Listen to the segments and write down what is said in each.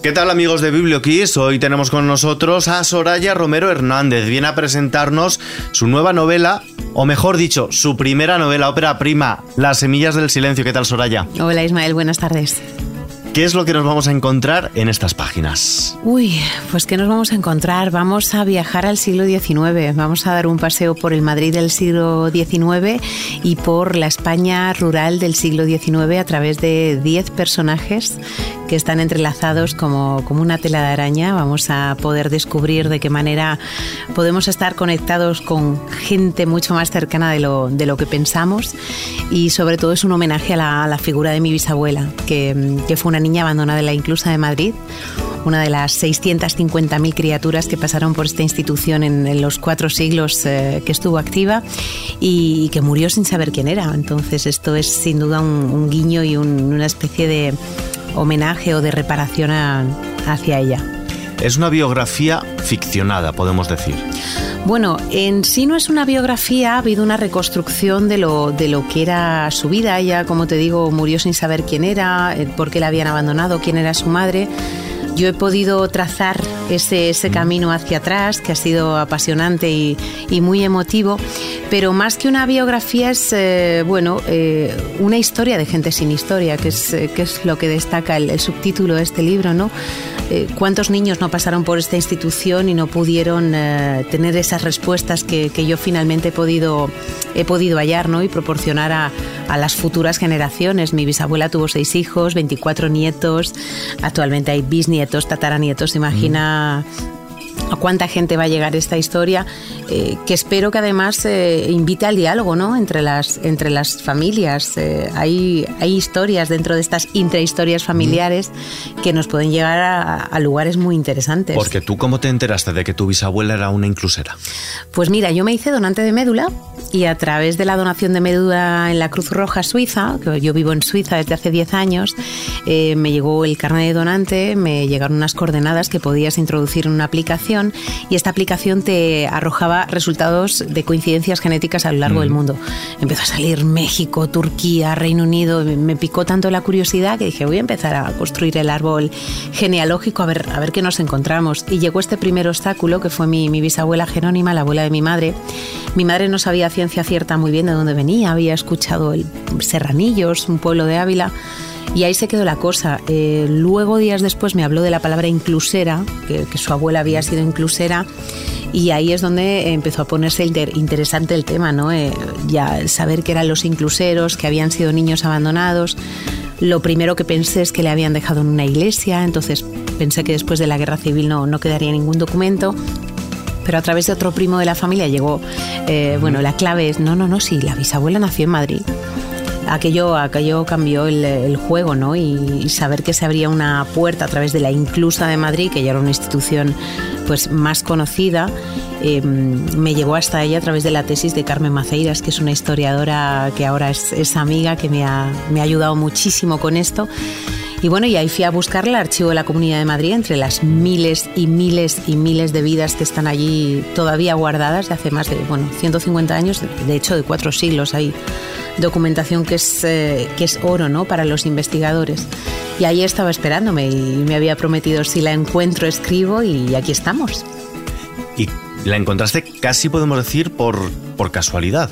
¿Qué tal amigos de Biblioquiz? Hoy tenemos con nosotros a Soraya Romero Hernández. Viene a presentarnos su nueva novela, o mejor dicho, su primera novela, ópera prima, Las Semillas del Silencio. ¿Qué tal Soraya? Hola Ismael, buenas tardes. ¿Qué es lo que nos vamos a encontrar en estas páginas? Uy, pues ¿qué nos vamos a encontrar? Vamos a viajar al siglo XIX, vamos a dar un paseo por el Madrid del siglo XIX y por la España rural del siglo XIX a través de 10 personajes que están entrelazados como, como una tela de araña. Vamos a poder descubrir de qué manera podemos estar conectados con gente mucho más cercana de lo, de lo que pensamos y sobre todo es un homenaje a la, a la figura de mi bisabuela, que, que fue una niña abandonada en la Inclusa de Madrid, una de las 650.000 criaturas que pasaron por esta institución en, los cuatro siglos eh, que estuvo activa y, que murió sin saber quién era. Entonces esto es sin duda un, guiño y una especie de homenaje o de reparación hacia ella. Es una biografía ficcionada, podemos decir. Bueno, en sí no es una biografía, ha habido una reconstrucción de lo, de lo que era su vida. Ella, como te digo, murió sin saber quién era, eh, por qué la habían abandonado, quién era su madre. Yo he podido trazar ese, ese camino hacia atrás, que ha sido apasionante y, y muy emotivo, pero más que una biografía es, eh, bueno, eh, una historia de gente sin historia, que es, que es lo que destaca el, el subtítulo de este libro, ¿no? Eh, cuántos niños no pasaron por esta institución y no pudieron eh, tener esas respuestas que, yo finalmente he podido, he podido hallar ¿no? y proporcionar a, las futuras generaciones. Mi bisabuela tuvo seis hijos, 24 nietos, actualmente hay bisnietos, tataranietos, imagina... Mm a cuánta gente va a llegar esta historia, eh, que espero que además eh, invite al diálogo ¿no? entre, las, entre las familias. Eh, hay, hay historias dentro de estas intrahistorias familiares que nos pueden llegar a, lugares muy interesantes. Porque tú, ¿cómo te enteraste de que tu bisabuela era una inclusera? Pues mira, yo me hice donante de médula y a través de la donación de médula en la Cruz Roja Suiza, que yo vivo en Suiza desde hace 10 años, me llegó el carnet de donante, me llegaron unas coordenadas que podías introducir en una aplicación y esta aplicación te arrojaba resultados de coincidencias genéticas a lo largo del mundo. Empezó a salir México, Turquía, Reino Unido, me picó tanto la curiosidad que dije voy a empezar a construir el árbol genealógico a ver, a ver qué nos encontramos. Y llegó este primer obstáculo que fue mi, mi bisabuela Jerónima, la abuela de mi madre. Mi madre no sabía ciencia cierta muy bien de dónde venía, había escuchado el Serranillos, un pueblo de Ávila y ahí se quedó la cosa. Eh, luego, días después, me habló de la palabra inclusera, que, su abuela había sido inclusera. Y ahí es donde empezó a ponerse interesante el tema, ¿no? Eh, ya saber que eran los incluseros, que habían sido niños abandonados. Lo primero que pensé es que le habían dejado en una iglesia, entonces pensé que después de la guerra civil no, no quedaría ningún documento pero a través de otro primo de la familia llegó, eh, bueno, la clave es, no, no, no, sí, la bisabuela nació en Madrid aquello, aquello cambió el, juego, ¿no? Y, saber que se abría una puerta a través de la Inclusa de Madrid, que ya era una institución pues más conocida, em, me llegó hasta ella a través de la tesis de Carmen Maceiras, que es una historiadora que ahora es, amiga, que me ha, me ha ayudado muchísimo con esto. Y bueno, y ahí fui a buscar el archivo de la Comunidad de Madrid entre las miles y miles y miles de vidas que están allí todavía guardadas de hace más de, bueno, 150 años, de hecho de cuatro siglos hay documentación que es, eh, que es oro ¿no? para los investigadores. Y ahí estaba esperándome y me había prometido si la encuentro escribo y aquí estamos. Y la encontraste casi podemos decir por, por casualidad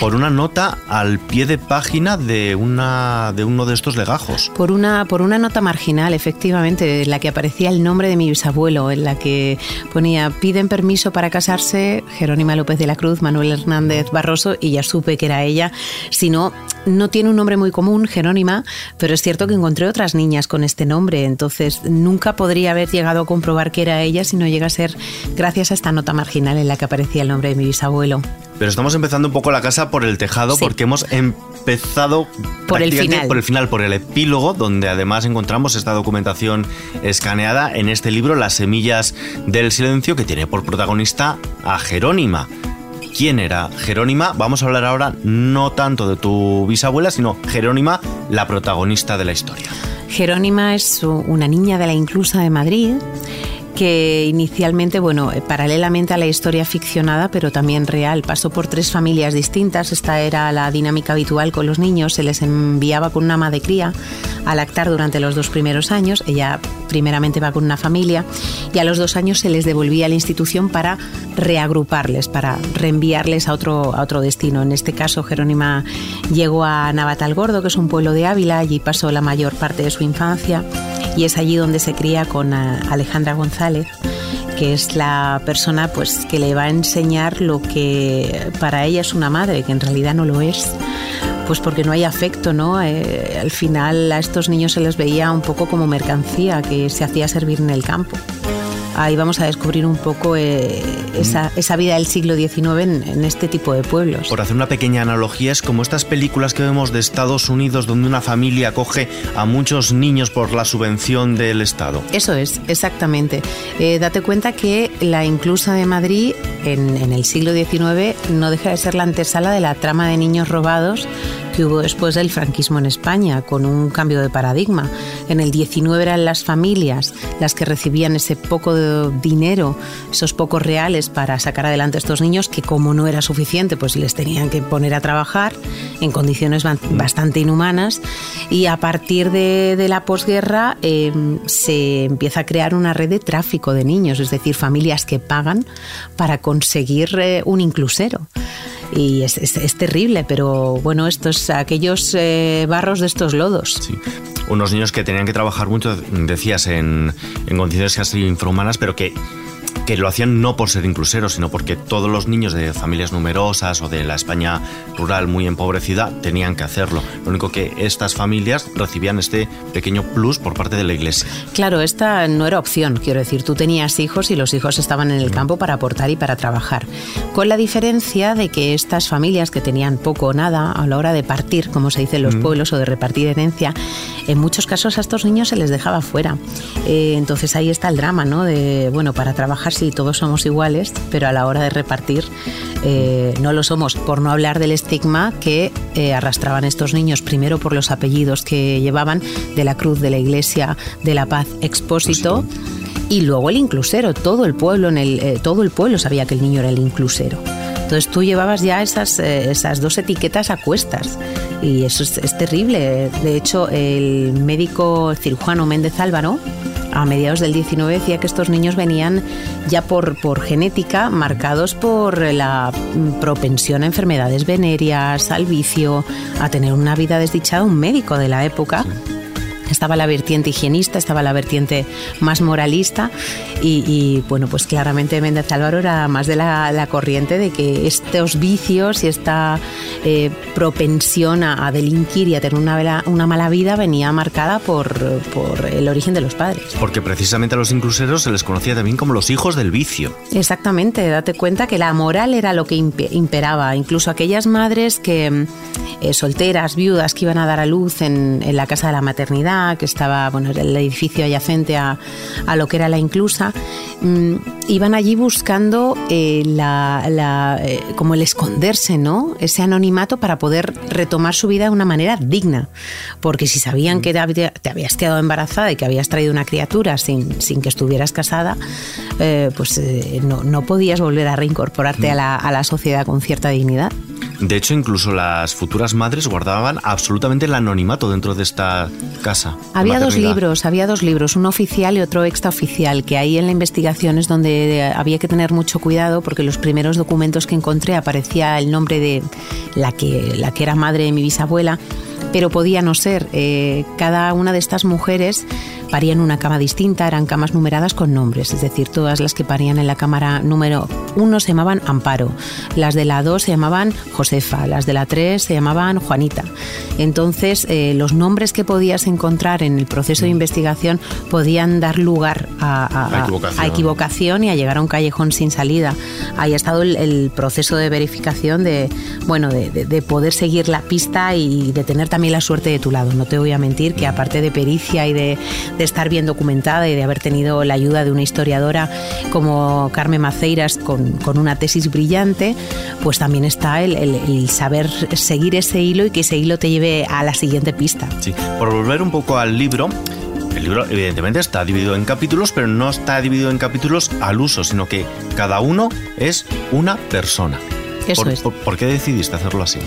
por una nota al pie de página de, una, de uno de estos legajos. Por una, por una nota marginal, efectivamente, en la que aparecía el nombre de mi bisabuelo, en la que ponía piden permiso para casarse Jerónima López de la Cruz, Manuel Hernández Barroso, y ya supe que era ella. Si no, no tiene un nombre muy común, Jerónima, pero es cierto que encontré otras niñas con este nombre, entonces nunca podría haber llegado a comprobar que era ella si no llega a ser gracias a esta nota marginal en la que aparecía el nombre de mi bisabuelo. Pero estamos empezando un poco la casa por el tejado porque hemos empezado por el final. Por el final, por el epílogo, donde además encontramos esta documentación escaneada en este libro, Las semillas del silencio, que tiene por protagonista a Jerónima. ¿Quién era Jerónima? Vamos a hablar ahora no tanto de tu bisabuela, sino Jerónima, la protagonista de la historia. Jerónima es una niña de la Inclusa de Madrid que inicialmente, bueno, eh, paralelamente a la historia ficcionada, pero también real, pasó por tres familias distintas. Esta era la dinámica habitual con los niños. Se les enviaba con una madre cría a lactar durante los dos primeros años. Ella primeramente va con una familia y a los dos años se les devolvía a la institución para reagruparles, para reenviarles a otro, a otro destino. En este caso, Jerónima llegó a Navatalgordo, que es un pueblo de Ávila, allí pasó la mayor parte de su infancia y es allí donde se cría con eh, Alejandra González que es la persona pues que le va a enseñar lo que para ella es una madre, que en realidad no lo es pues porque no hay afecto, ¿no? Eh, al final a estos niños se les veía un poco como mercancía que se hacía servir en el campo ahí vamos a descubrir un poco eh, esa, esa, vida del siglo XIX en, este tipo de pueblos. Por hacer una pequeña analogía, es como estas películas que vemos de Estados Unidos donde una familia acoge a muchos niños por la subvención del Estado. Eso es, exactamente. Eh, date cuenta que la inclusa de Madrid en, en el siglo XIX no deja de ser la antesala de la trama de niños robados que hubo después del franquismo en España, con un cambio de paradigma. En el 19 eran las familias las que recibían ese poco de dinero, esos pocos reales para sacar adelante a estos niños, que como no era suficiente, pues les tenían que poner a trabajar en condiciones bastante inhumanas. Y a partir de, la posguerra em, se empieza a crear una red de tráfico de niños, es decir, familias que pagan para conseguir eh, un inclusero y es, es, terrible, pero bueno, estos aquellos eh, barros de estos lodos. Sí. Unos niños que tenían que trabajar mucho, decías, en, en condiciones casi infrahumanas, pero que que lo hacían no por ser incluseros, sino porque todos los niños de familias numerosas o de la España rural muy empobrecida tenían que hacerlo. Lo único que estas familias recibían este pequeño plus por parte de la iglesia. Claro, esta no era opción, quiero decir, tú tenías hijos y los hijos estaban en el campo para aportar y para trabajar. Con la diferencia de que estas familias que tenían poco o nada a la hora de partir, como se dice en los pueblos, o de repartir herencia, en muchos casos a estos niños se les dejaba fuera. Eh, entonces ahí está el drama, ¿no? De, bueno, para trabajar sí, todos somos iguales, pero a la hora de repartir eh, no lo somos, por no hablar del estigma que eh, arrastraban estos niños, primero por los apellidos que llevaban de la Cruz de la Iglesia de la Paz Expósito. Y luego el inclusero, todo el pueblo en el, todo el pueblo sabía que el niño era el inclusero. Entonces tú llevabas ya esas, esas dos etiquetas a cuestas y eso es, es, terrible. De hecho, el médico cirujano Méndez Álvaro a mediados del 19 decía que estos niños venían ya por, por genética marcados por la propensión a enfermedades venéreas, al vicio, a tener una vida desdichada. Un médico de la época estaba la vertiente higienista, estaba la vertiente más moralista y, bueno, pues claramente Méndez Álvaro era más de la, corriente de que estos vicios y esta eh, propensión a, delinquir y a tener una, una mala vida venía marcada por, por, el origen de los padres. Porque precisamente a los incluseros se les conocía también como los hijos del vicio. Exactamente, date cuenta que la moral era lo que imperaba, incluso aquellas madres que eh, solteras, viudas que iban a dar a luz en, en la casa de la maternidad, que estaba, bueno, el edificio adyacente a, a lo que era la inclusa, mm, iban allí buscando eh, la, eh, como el esconderse, ¿no? Ese anonimato para poder retomar su vida de una manera digna. Porque si sabían que te habías quedado embarazada y que habías traído una criatura sin, sin que estuvieras casada, eh, pues no, no, podías volver a reincorporarte a la, a la sociedad con cierta dignidad. De hecho, incluso las futuras madres guardaban absolutamente el anonimato dentro de esta casa. Había dos libros, había dos libros, uno oficial y otro extraoficial, que ahí en la investigación es donde había que tener mucho cuidado porque los primeros documentos que encontré aparecía el nombre de la que, la que era madre de mi bisabuela pero podía no ser. Eh, cada una de estas mujeres parían una cama distinta, eran camas numeradas con nombres, es decir, todas las que parían en la cámara número uno se llamaban Amparo, las de la dos se llamaban Josefa, las de la tres se llamaban Juanita. Entonces, eh, los nombres que podías encontrar en el proceso de investigación podían dar lugar a, equivocación. y a llegar a un callejón sin salida. Ahí ha estado el, proceso de verificación de, bueno, de, poder seguir la pista y de tener también la suerte de tu lado. No te voy a mentir que aparte de pericia y de estar bien documentada y de haber tenido la ayuda de una historiadora como Carmen Maceiras con, una tesis brillante, pues también está el, saber seguir ese hilo y que ese hilo te lleve a la siguiente pista. Sí, por volver un poco al libro, el libro evidentemente está dividido en capítulos, pero no está dividido en capítulos al uso, sino que cada uno es una persona. Eso es. ¿Por qué decidiste hacerlo así?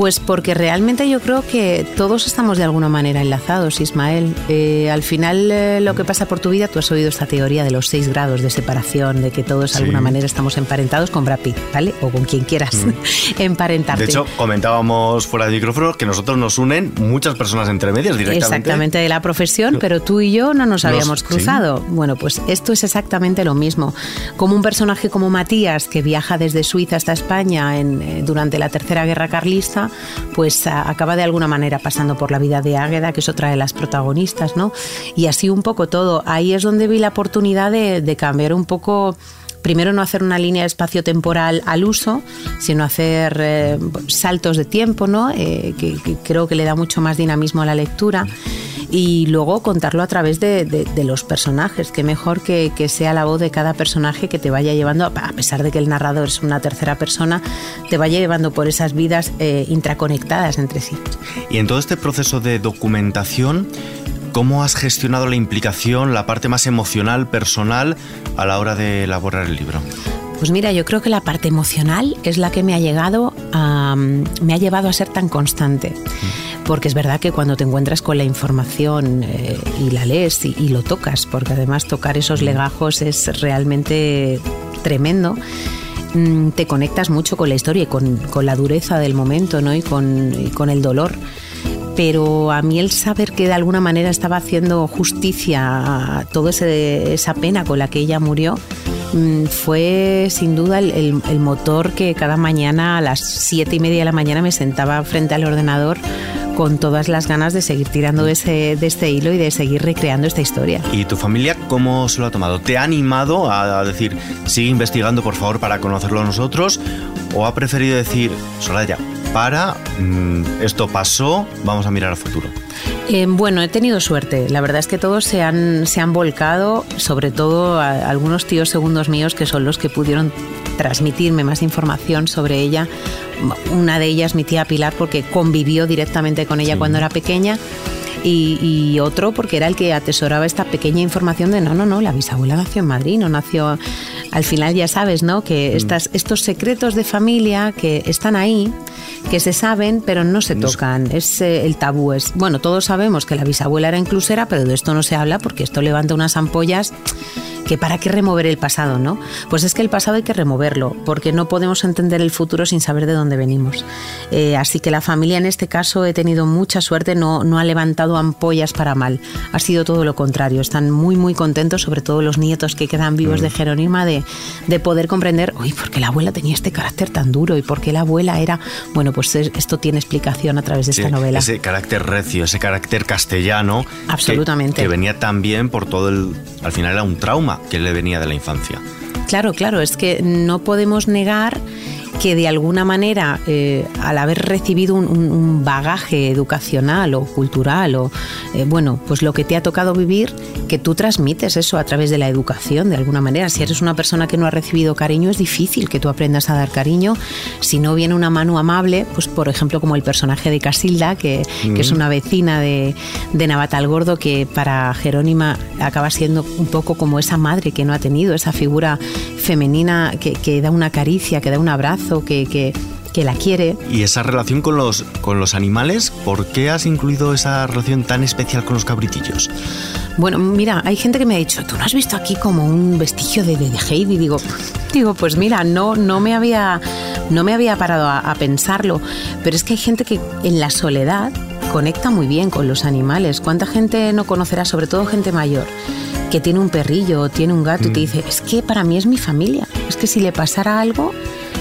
Pues porque realmente yo creo que todos estamos de alguna manera enlazados, Ismael. Eh, al final eh, lo que pasa por tu vida, tú has oído esta teoría de los seis grados de separación, de que todos de alguna manera estamos emparentados con Brad Pitt, ¿vale? O con quien quieras mm. emparentarte. De hecho, comentábamos fuera de micrófono que nosotros nos unen muchas personas entre medias directamente. Exactamente de la profesión, pero tú y yo no nos habíamos cruzado. Bueno, pues esto es exactamente lo mismo. Como un personaje como Matías, que viaja desde Suiza hasta España en, eh, durante la Tercera Guerra Carlista, pues acaba de alguna manera pasando por la vida de Águeda, que es otra de las protagonistas, ¿no? Y así un poco todo. Ahí es donde vi la oportunidad de, cambiar un poco primero no hacer una línea espacio-temporal al uso, sino hacer eh, saltos de tiempo, ¿no? Eh, que, creo que le da mucho más dinamismo a la lectura y luego contarlo a través de, los personajes. Qué mejor que, sea la voz de cada personaje que te vaya llevando, a pesar de que el narrador es una tercera persona, te vaya llevando por esas vidas eh, intraconectadas entre sí. Y en todo este proceso de documentación, ¿Cómo has gestionado la implicación, la parte más emocional, personal, a la hora de elaborar el libro? Pues mira, yo creo que la parte emocional es la que me ha llegado a, me ha llevado a ser tan constante. Porque es verdad que cuando te encuentras con la información eh, y la lees y, lo tocas, porque además tocar esos legajos es realmente tremendo mm, te conectas mucho con la historia y con, la dureza del momento ¿no? y, con, y con el dolor pero a mí el saber que de alguna manera estaba haciendo justicia a toda esa pena con la que ella murió, Mm, fue sin duda el, motor que cada mañana a las siete y media de la mañana me sentaba frente al ordenador con todas las ganas de seguir tirando de, ese, de este hilo y de seguir recreando esta historia. ¿Y tu familia cómo se lo ha tomado? ¿Te ha animado a, decir, sigue investigando por favor para conocerlo nosotros? ¿O ha preferido decir, Soraya, para, mm, esto pasó, vamos a mirar al futuro? Eh, bueno, he tenido suerte. La verdad es que todos se han, se han volcado, sobre todo algunos tíos segundos míos que son los que pudieron transmitirme más información sobre ella. Una de ellas, mi tía Pilar, porque convivió directamente con ella cuando era pequeña. Y, otro porque era el que atesoraba esta pequeña información de no, no, no, la bisabuela nació en Madrid, no nació... Al final ya sabes, ¿no? Que mm. estas, estos secretos de familia que están ahí, que se saben, pero no se tocan. Es eh, el tabú. Es, bueno, todos sabemos que la bisabuela era inclusera, pero de esto no se habla porque esto levanta unas ampollas que para qué remover el pasado, ¿no? Pues es que el pasado hay que removerlo, porque no podemos entender el futuro sin saber de dónde venimos. Eh, así que la familia en este caso he tenido mucha suerte, no, no ha levantado ampollas para mal, ha sido todo lo contrario. Están muy, muy contentos, sobre todo los nietos que quedan vivos mm. de Jerónima, de, de poder comprender, uy, ¿por qué la abuela tenía este carácter tan duro? ¿Y por qué la abuela era...? Bueno, pues esto tiene explicación a través de esta novela. Ese carácter recio, ese carácter castellano. Absolutamente. Que, que venía también por todo el... Al final era un trauma que le venía de la infancia. Claro, claro, es que no podemos negar que de alguna manera, eh, al haber recibido un, bagaje educacional o cultural, o eh, bueno, pues lo que te ha tocado vivir, que tú transmites eso a través de la educación, de alguna manera. Si eres una persona que no ha recibido cariño, es difícil que tú aprendas a dar cariño. Si no viene una mano amable, pues por ejemplo, como el personaje de Casilda, que, es una vecina de, de Navatal Gordo, que para Jerónima acaba siendo un poco como esa madre que no ha tenido, esa figura femenina que, que da una caricia, que da un abrazo que, la quiere. ¿Y esa relación con los, con los animales? ¿Por qué has incluido esa relación tan especial con los cabritillos? Bueno, mira, hay gente que me ha dicho, ¿tú no has visto aquí como un vestigio de, de, Heidi? Digo, digo, pues mira, no, no, me, había, no me había parado a, pensarlo, pero es que hay gente que en la soledad conecta muy bien con los animales. ¿Cuánta gente no conocerá, sobre todo gente mayor, que tiene un perrillo o tiene un gato y te mm. dice, es que para mí es mi familia, es que si le pasara algo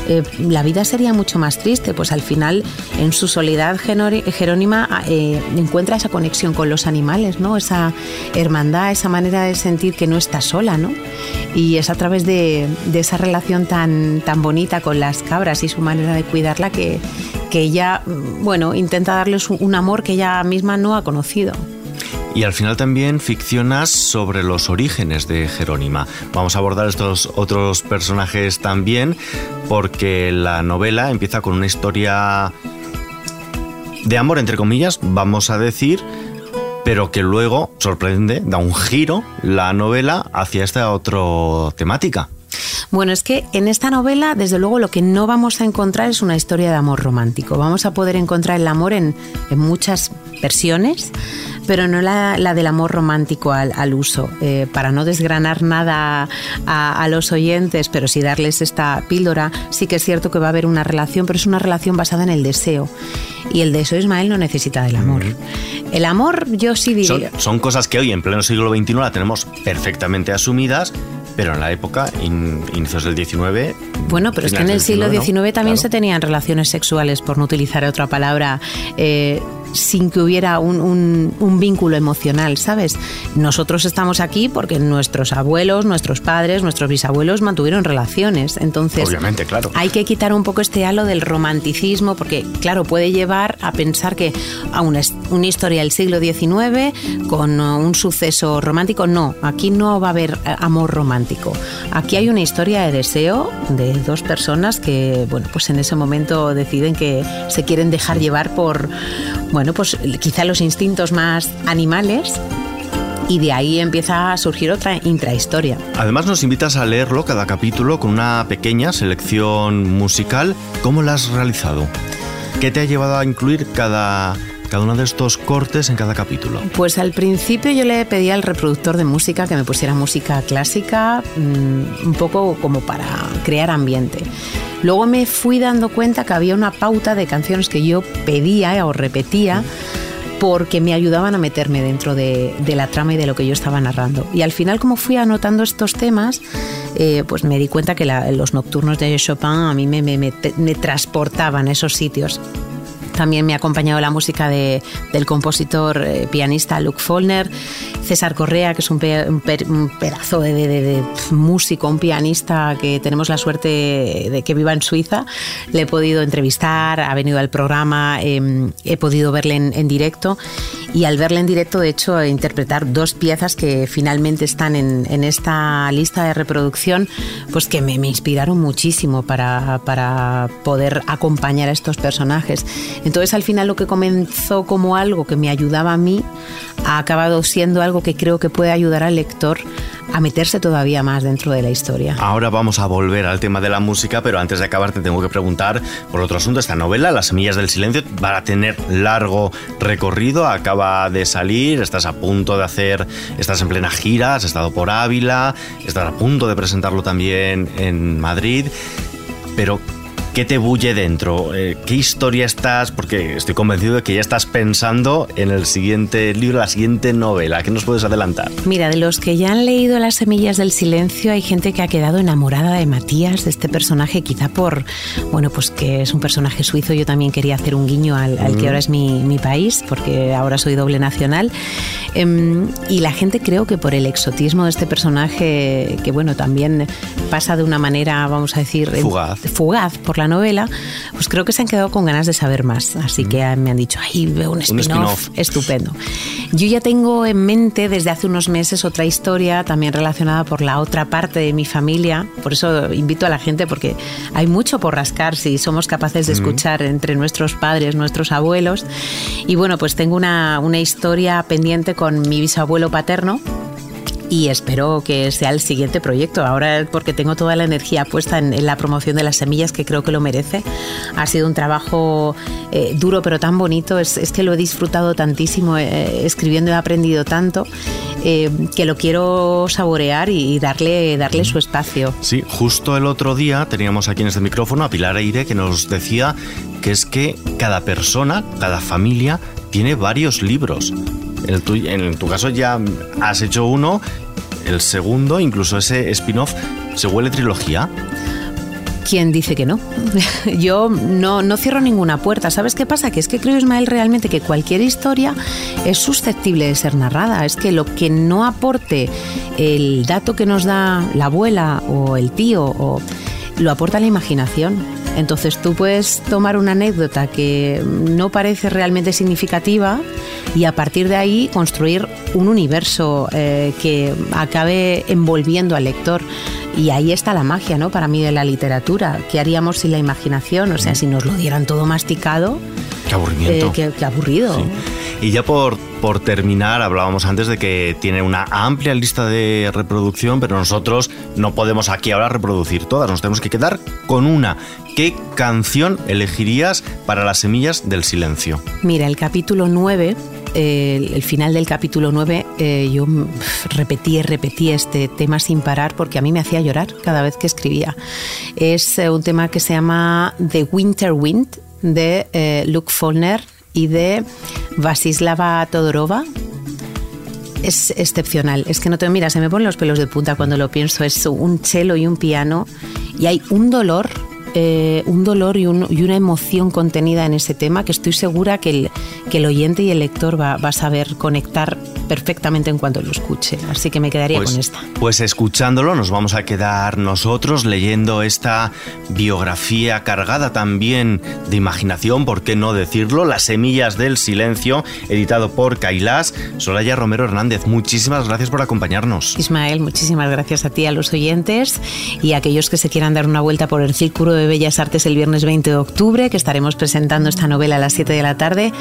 eh, la vida sería mucho más triste, pues al final en su soledad Jerónima eh, encuentra esa conexión con los animales, ¿no? Esa hermandad, esa manera de sentir que no está sola, ¿no? Y es a través de, esa relación tan, tan bonita con las cabras y su manera de cuidarla que, que ella, bueno, intenta darles un amor que ella misma no ha conocido. Y al final también ficcionas sobre los orígenes de Jerónima. Vamos a abordar estos otros personajes también, porque la novela empieza con una historia de amor, entre comillas, vamos a decir, pero que luego sorprende, da un giro la novela hacia esta otra temática. Bueno, es que en esta novela, desde luego, lo que no vamos a encontrar es una historia de amor romántico. Vamos a poder encontrar el amor en, en muchas versiones, pero no la, del amor romántico al, uso. Eh, para no desgranar nada a, los oyentes, pero sí darles esta píldora, sí que es cierto que va a haber una relación, pero es una relación basada en el deseo. Y el deseo Ismael no necesita del amor. El amor, yo sí diría. Son, son cosas que hoy, en pleno siglo XXI, la tenemos perfectamente asumidas pero en la época, inicios del XIX. Bueno, pero es que en el siglo XIX, también se tenían relaciones sexuales, por no utilizar otra palabra. Eh, sin que hubiera un, vínculo emocional, ¿sabes? Nosotros estamos aquí porque nuestros abuelos, nuestros padres, nuestros bisabuelos mantuvieron relaciones. Entonces, Obviamente, claro. hay que quitar un poco este halo del romanticismo porque, claro, puede llevar a pensar que a una, una historia del siglo XIX con un suceso romántico, no, aquí no va a haber eh, amor romántico. Aquí hay una historia de deseo de dos personas que, bueno, pues en ese momento deciden que se quieren dejar llevar por bueno, pues quizá los instintos más animales y de ahí empieza a surgir otra intrahistoria. Además nos invitas a leerlo cada capítulo con una pequeña selección musical. ¿Cómo la has realizado? ¿Qué te ha llevado a incluir cada, cada uno de estos cortes en cada capítulo? Pues al principio yo le pedí al reproductor de música que me pusiera música clásica, mm, un poco como para crear ambiente. Luego me fui dando cuenta que había una pauta de canciones que yo pedía o repetía porque me ayudaban a meterme dentro de, la trama y de lo que yo estaba narrando. Y al final, como fui anotando estos temas, eh, pues me di cuenta que los nocturnos de Chopin a mí me, me, me transportaban a esos sitios. También me ha acompañado la música de, del compositor eh, pianista Luke Follner, César Correa, que es un, pedazo de, músico, un pianista que tenemos la suerte de que viva en Suiza. Le he podido entrevistar, ha venido al programa, em, he podido verle en, directo y al verle en directo, de hecho, interpretar dos piezas que finalmente están en, esta lista de reproducción, pues que me, me inspiraron muchísimo para, para poder acompañar a estos personajes. Entonces al final lo que comenzó como algo que me ayudaba a mí ha acabado siendo algo que creo que puede ayudar al lector a meterse todavía más dentro de la historia. Ahora vamos a volver al tema de la música, pero antes de acabar te tengo que preguntar por otro asunto. Esta novela, Las Semillas del Silencio, va a tener largo recorrido, acaba de salir, estás a punto de hacer, estás en plena gira, has estado por Ávila, estás a punto de presentarlo también en Madrid, pero ¿Qué te bulle dentro? Eh, ¿Qué historia estás? Porque estoy convencido de que ya estás pensando en el siguiente libro, la siguiente novela. ¿Qué nos puedes adelantar? Mira, de los que ya han leído Las Semillas del Silencio, hay gente que ha quedado enamorada de Matías, de este personaje, quizá por, bueno, pues que es un personaje suizo. Yo también quería hacer un guiño al, que ahora es mi, mi, país, porque ahora soy doble nacional. Em, y la gente creo que por el exotismo de este personaje, que bueno, también pasa de una manera, vamos a decir, fugaz, fugaz por la novela, pues creo que se han quedado con ganas de saber más. Así que me han dicho, ay, veo un spin-off estupendo. Yo ya tengo en mente desde hace unos meses otra historia también relacionada por la otra parte de mi familia. Por eso invito a la gente porque hay mucho por rascar si somos capaces de escuchar entre nuestros padres, nuestros abuelos. Y bueno, pues tengo una, una historia pendiente con mi bisabuelo paterno y espero que sea el siguiente proyecto. Ahora porque tengo toda la energía puesta en, la promoción de las semillas, que creo que lo merece. Ha sido un trabajo eh, duro pero tan bonito. Es, que lo he disfrutado tantísimo eh, escribiendo, he aprendido tanto. Eh, que lo quiero saborear y darle, darle su espacio. Sí, justo el otro día teníamos aquí en este micrófono a Pilar Eire que nos decía que es que cada persona, cada familia tiene varios libros. En, tu, caso ya has hecho uno, el segundo, incluso ese spin-off, ¿se huele trilogía? ¿Quién dice que no? Yo no, no, cierro ninguna puerta. ¿Sabes qué pasa? Que es que creo, Ismael, realmente que cualquier historia es susceptible de ser narrada. Es que lo que no aporte el dato que nos da la abuela o el tío, o, lo aporta la imaginación. Entonces tú puedes tomar una anécdota que no parece realmente significativa y a partir de ahí construir un universo eh, que acabe envolviendo al lector. Y ahí está la magia, ¿no? Para mí de la literatura. ¿Qué haríamos sin la imaginación? O sea, si nos lo dieran todo masticado. Qué aburrimiento. Eh, qué, aburrido. Y ya por, por terminar, hablábamos antes de que tiene una amplia lista de reproducción, pero nosotros no podemos aquí ahora reproducir todas, nos tenemos que quedar con una. ¿Qué canción elegirías para las semillas del silencio? Mira, el capítulo 9 el, final del capítulo 9 eh, yo repetí repetí este tema sin parar porque a mí me hacía llorar cada vez que escribía. Es eh, un tema que se llama The Winter Wind de eh, Luke Follner y de Vasislava Todorova. Es excepcional, es que no te miras, se me ponen los pelos de punta cuando lo pienso. Es un cello y un piano y hay un dolor eh, un dolor y, una emoción contenida en ese tema que estoy segura que el, que el oyente y el lector va, va a saber conectar perfectamente en cuanto lo escuche. Así que me quedaría pues, con esta. Pues escuchándolo nos vamos a quedar nosotros leyendo esta biografía cargada también de imaginación, ¿por qué no decirlo? Las semillas del silencio, editado por Kailas. Soraya Romero Hernández, muchísimas gracias por acompañarnos. Ismael, muchísimas gracias a ti, a los oyentes y a aquellos que se quieran dar una vuelta por el Círculo de Bellas Artes el viernes 20 de octubre, que estaremos presentando esta novela a las 7 de la tarde.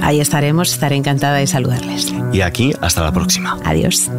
Ahí estaremos, estaré encantada de saludarles. Y aquí, hasta la próxima. Adiós.